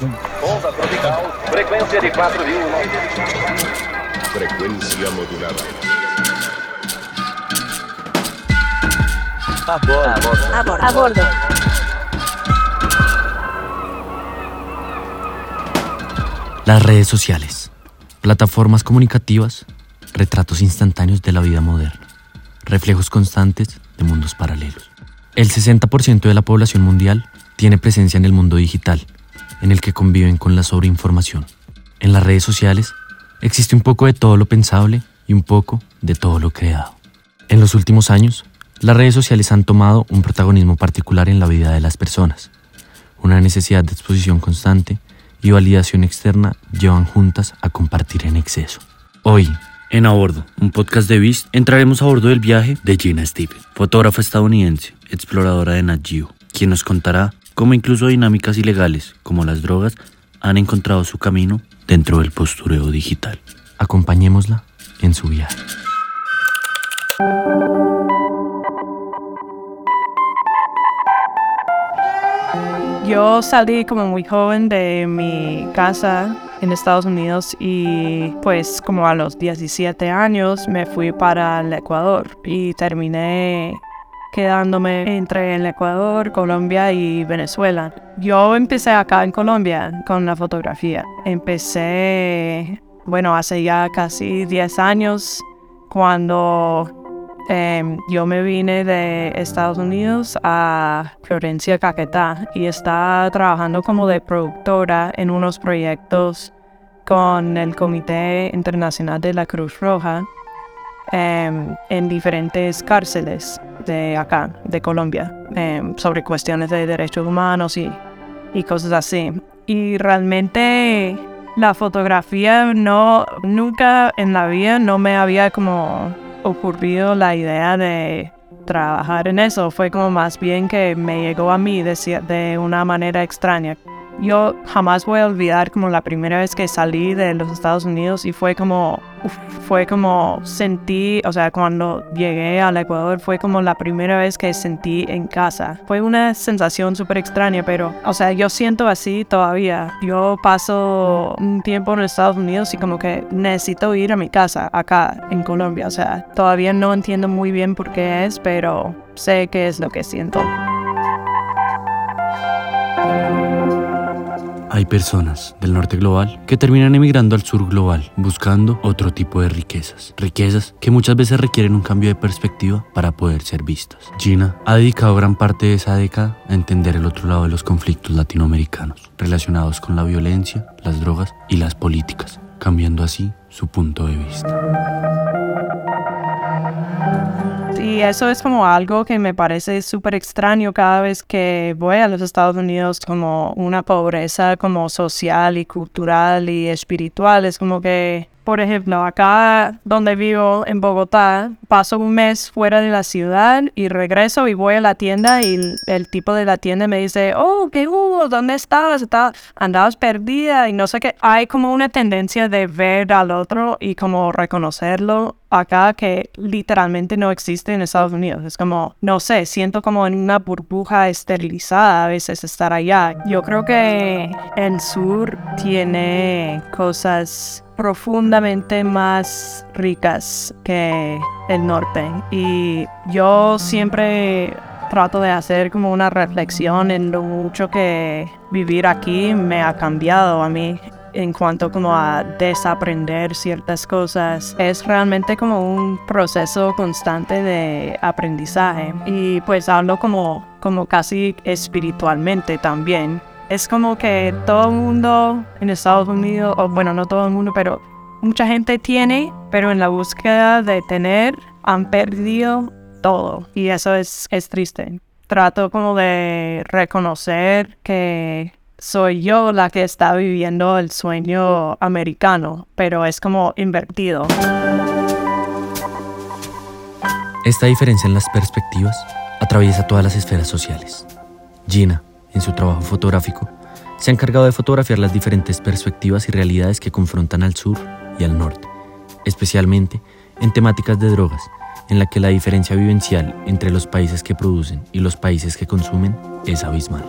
Onda tropical, frecuencia de 4.000. Frecuencia modulada. A bordo. A bordo. A bordo. Las redes sociales, plataformas comunicativas, retratos instantáneos de la vida moderna, reflejos constantes de mundos paralelos. El 60% de la población mundial tiene presencia en el mundo digital, en el que conviven con la sobreinformación. En las redes sociales existe un poco de todo lo pensable y un poco de todo lo creado. En los últimos años, las redes sociales han tomado un protagonismo particular en la vida de las personas. Una necesidad de exposición constante y validación externa llevan juntas a compartir en exceso. Hoy, en A Bordo, un podcast de Beast, entraremos a bordo del viaje de Gina Stevens, fotógrafa estadounidense, exploradora de Nat Geo, quien nos contará cómo incluso dinámicas ilegales como las drogas han encontrado su camino dentro del postureo digital. Acompañémosla en su viaje. Yo salí como muy joven de mi casa en Estados Unidos y pues como a los 17 años me fui para el Ecuador y terminé quedándome entre el Ecuador, Colombia y Venezuela. Yo empecé acá en Colombia con la fotografía. Empecé, bueno, hace ya casi 10 años cuando em, yo me vine de Estados Unidos a Florencia, Caquetá y estaba trabajando como de productora en unos proyectos con el Comité Internacional de la Cruz Roja em, en diferentes cárceles de acá, de Colombia, em, sobre cuestiones de derechos humanos y, cosas así. Y realmente la fotografía no, nunca en la vida no me había como ocurrido la idea de trabajar en eso. Fue como más bien que me llegó a mí de una manera extraña. Yo jamás voy a olvidar como la primera vez que salí de los Estados Unidos y fue como, uf, fue como sentí, o sea, cuando llegué al Ecuador fue como la primera vez que sentí en casa. Fue una sensación súper extraña, pero, o sea, yo siento así todavía. Yo paso un tiempo en Estados Unidos y como que necesito ir a mi casa acá en Colombia. O sea, todavía no entiendo muy bien por qué es, pero sé qué es lo que siento. Hay personas del norte global que terminan emigrando al sur global buscando otro tipo de riquezas. Riquezas que muchas veces requieren un cambio de perspectiva para poder ser vistas. Gina ha dedicado gran parte de esa década a entender el otro lado de los conflictos latinoamericanos relacionados con la violencia, las drogas y las políticas, cambiando así su punto de vista. Y eso es como algo que me parece súper extraño cada vez que voy a los Estados Unidos, como una pobreza como social y cultural y espiritual. Es como que, por ejemplo, acá donde vivo en Bogotá, paso un mes fuera de la ciudad y regreso y voy a la tienda y el, el tipo de la tienda me dice, oh, ¿qué hubo? ¿Dónde estabas? Estaba- andabas perdida y no sé qué. Hay como una tendencia de ver al otro y como reconocerlo acá que literalmente no existe en Estados Unidos. Es como, no sé, siento como en una burbuja esterilizada a veces estar allá. Yo creo que el sur tiene cosas profundamente más ricas que el norte y yo siempre trato de hacer como una reflexión en lo mucho que vivir aquí me ha cambiado a mí en cuanto como a desaprender ciertas cosas. Es realmente como un proceso constante de aprendizaje y pues hablo como, como casi espiritualmente también. Es como que todo el mundo en Estados Unidos, o bueno, no todo el mundo, pero mucha gente tiene, pero en la búsqueda de tener han perdido todo y eso es, es triste. Trato como de reconocer que soy yo la que está viviendo el sueño americano, pero es como invertido. Esta diferencia en las perspectivas atraviesa todas las esferas sociales. Gina, en su trabajo fotográfico, se ha encargado de fotografiar las diferentes perspectivas y realidades que confrontan al sur y al norte, especialmente en temáticas de drogas, en la que la diferencia vivencial entre los países que producen y los países que consumen es abismal.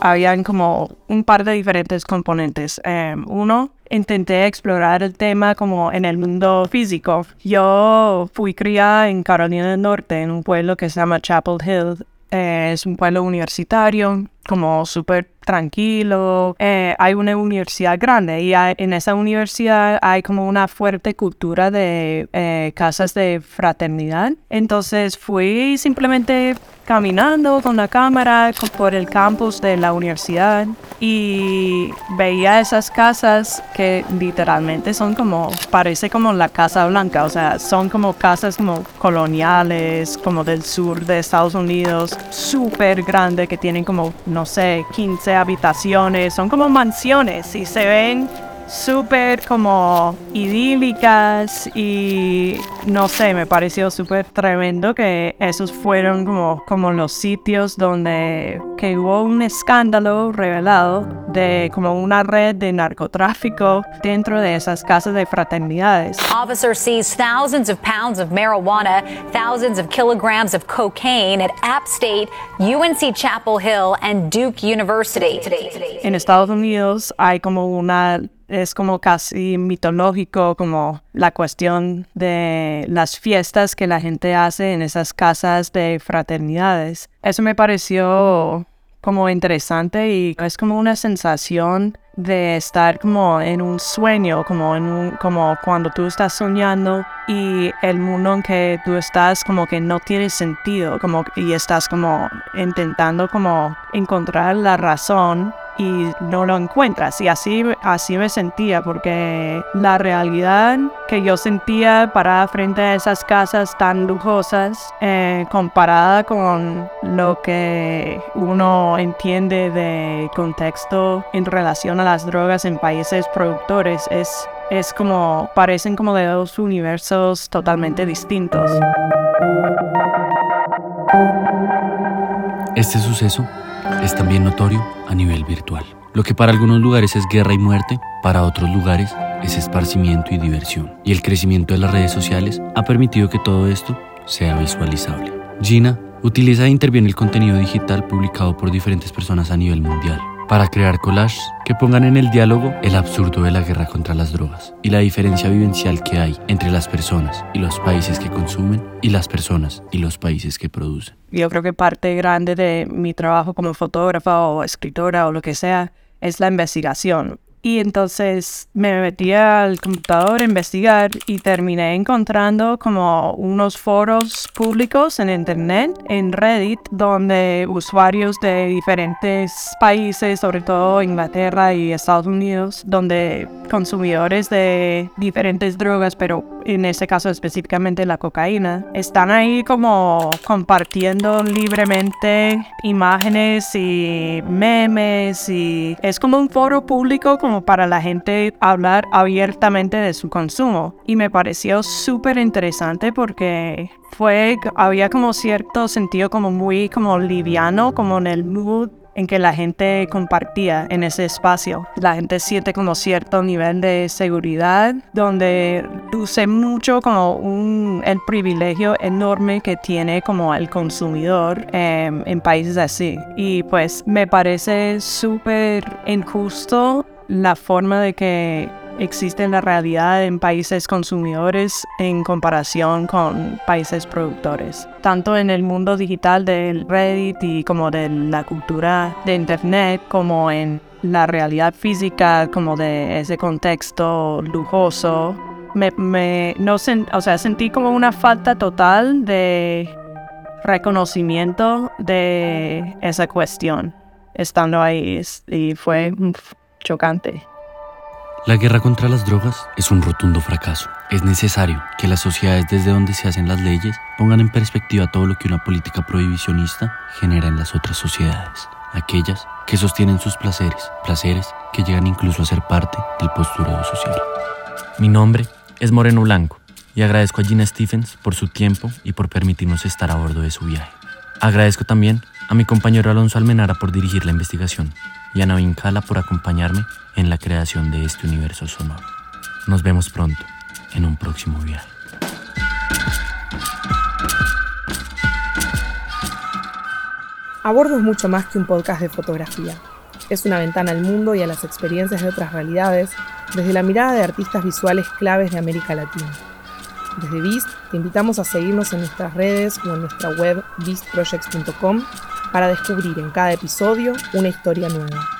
Habían como un par de diferentes componentes. Em, uno, intenté explorar el tema como en el mundo físico. Yo fui criada en Carolina del Norte, en un pueblo que se llama Chapel Hill. Eh, es un pueblo universitario, como súper tranquilo. Eh, hay una universidad grande y en esa universidad hay como una fuerte cultura de eh, casas de fraternidad. Entonces fui simplemente caminando con la cámara por el campus de la universidad y veía esas casas que literalmente son como, parece como la Casa Blanca, o sea, son como casas como coloniales, como del sur de Estados Unidos, súper grandes que tienen como, no sé, 15 habitaciones, son como mansiones y se ven súper como idílicas y no sé, me pareció súper tremendo que esos fueron como, como los sitios donde que hubo un escándalo revelado de como una red de narcotráfico dentro de esas casas de fraternidades. Officer sees thousands of pounds of marijuana, thousands of kilograms of cocaine at App State, UNC Chapel Hill and Duke University. En Estados Unidos hay como una es como casi mitológico, como la cuestión de las fiestas que la gente hace en esas casas de fraternidades. Eso me pareció como interesante y es como una sensación de estar como en un sueño, como en un, como cuando tú estás soñando y el mundo en que tú estás como que no tiene sentido, como y estás como intentando como encontrar la razón y no lo encuentras. Y así, así me sentía, porque la realidad que yo sentía para frente a esas casas tan lujosas, eh, comparada con lo que uno entiende de contexto en relación a las drogas en países productores, es, es como, parecen como de dos universos totalmente distintos. Este suceso es también notorio a nivel virtual. Lo que para algunos lugares es guerra y muerte, para otros lugares es esparcimiento y diversión. Y el crecimiento de las redes sociales ha permitido que todo esto sea visualizable. Gina utiliza e interviene el contenido digital publicado por diferentes personas a nivel mundial para crear collages que pongan en el diálogo el absurdo de la guerra contra las drogas y la diferencia vivencial que hay entre las personas y los países que consumen y las personas y los países que producen. Yo creo que parte grande de mi trabajo como fotógrafa o escritora o lo que sea es la investigación. Y entonces me metí al computador a investigar y terminé encontrando como unos foros públicos en internet, en Reddit, donde usuarios de diferentes países, sobre todo Inglaterra y Estados Unidos, donde consumidores de diferentes drogas, pero en ese caso específicamente la cocaína, están ahí como compartiendo libremente imágenes y memes y es como un foro público como para la gente hablar abiertamente de su consumo. Y me pareció súper interesante porque fue, había como cierto sentido como muy como liviano, como en el mood en que la gente compartía en ese espacio. La gente siente como cierto nivel de seguridad, donde luce mucho como el privilegio enorme que tiene como el consumidor em, en países así. Y pues me parece súper injusto la forma de que existe la realidad en países consumidores en comparación con países productores. Tanto en el mundo digital del Reddit y como de la cultura de Internet, como en la realidad física, como de ese contexto lujoso, me, no o sea, sentí como una falta total de reconocimiento de esa cuestión estando ahí y fue chocante. La guerra contra las drogas es un rotundo fracaso. Es necesario que las sociedades desde donde se hacen las leyes pongan en perspectiva todo lo que una política prohibicionista genera en las otras sociedades, aquellas que sostienen sus placeres, placeres que llegan incluso a ser parte del postureo social. Mi nombre es Moreno Blanco y agradezco a Gina Stephens por su tiempo y por permitirnos estar a bordo de su viaje. Agradezco también a mi compañero Alonso Almenara por dirigir la investigación y a Navin Kala por acompañarme en la creación de este universo sonoro. Nos vemos pronto en un próximo viaje. A bordo es mucho más que un podcast de fotografía. Es una ventana al mundo y a las experiencias de otras realidades desde la mirada de artistas visuales claves de América Latina. Desde Beast te invitamos a seguirnos en nuestras redes o en nuestra web beastprojects.com para descubrir en cada episodio una historia nueva.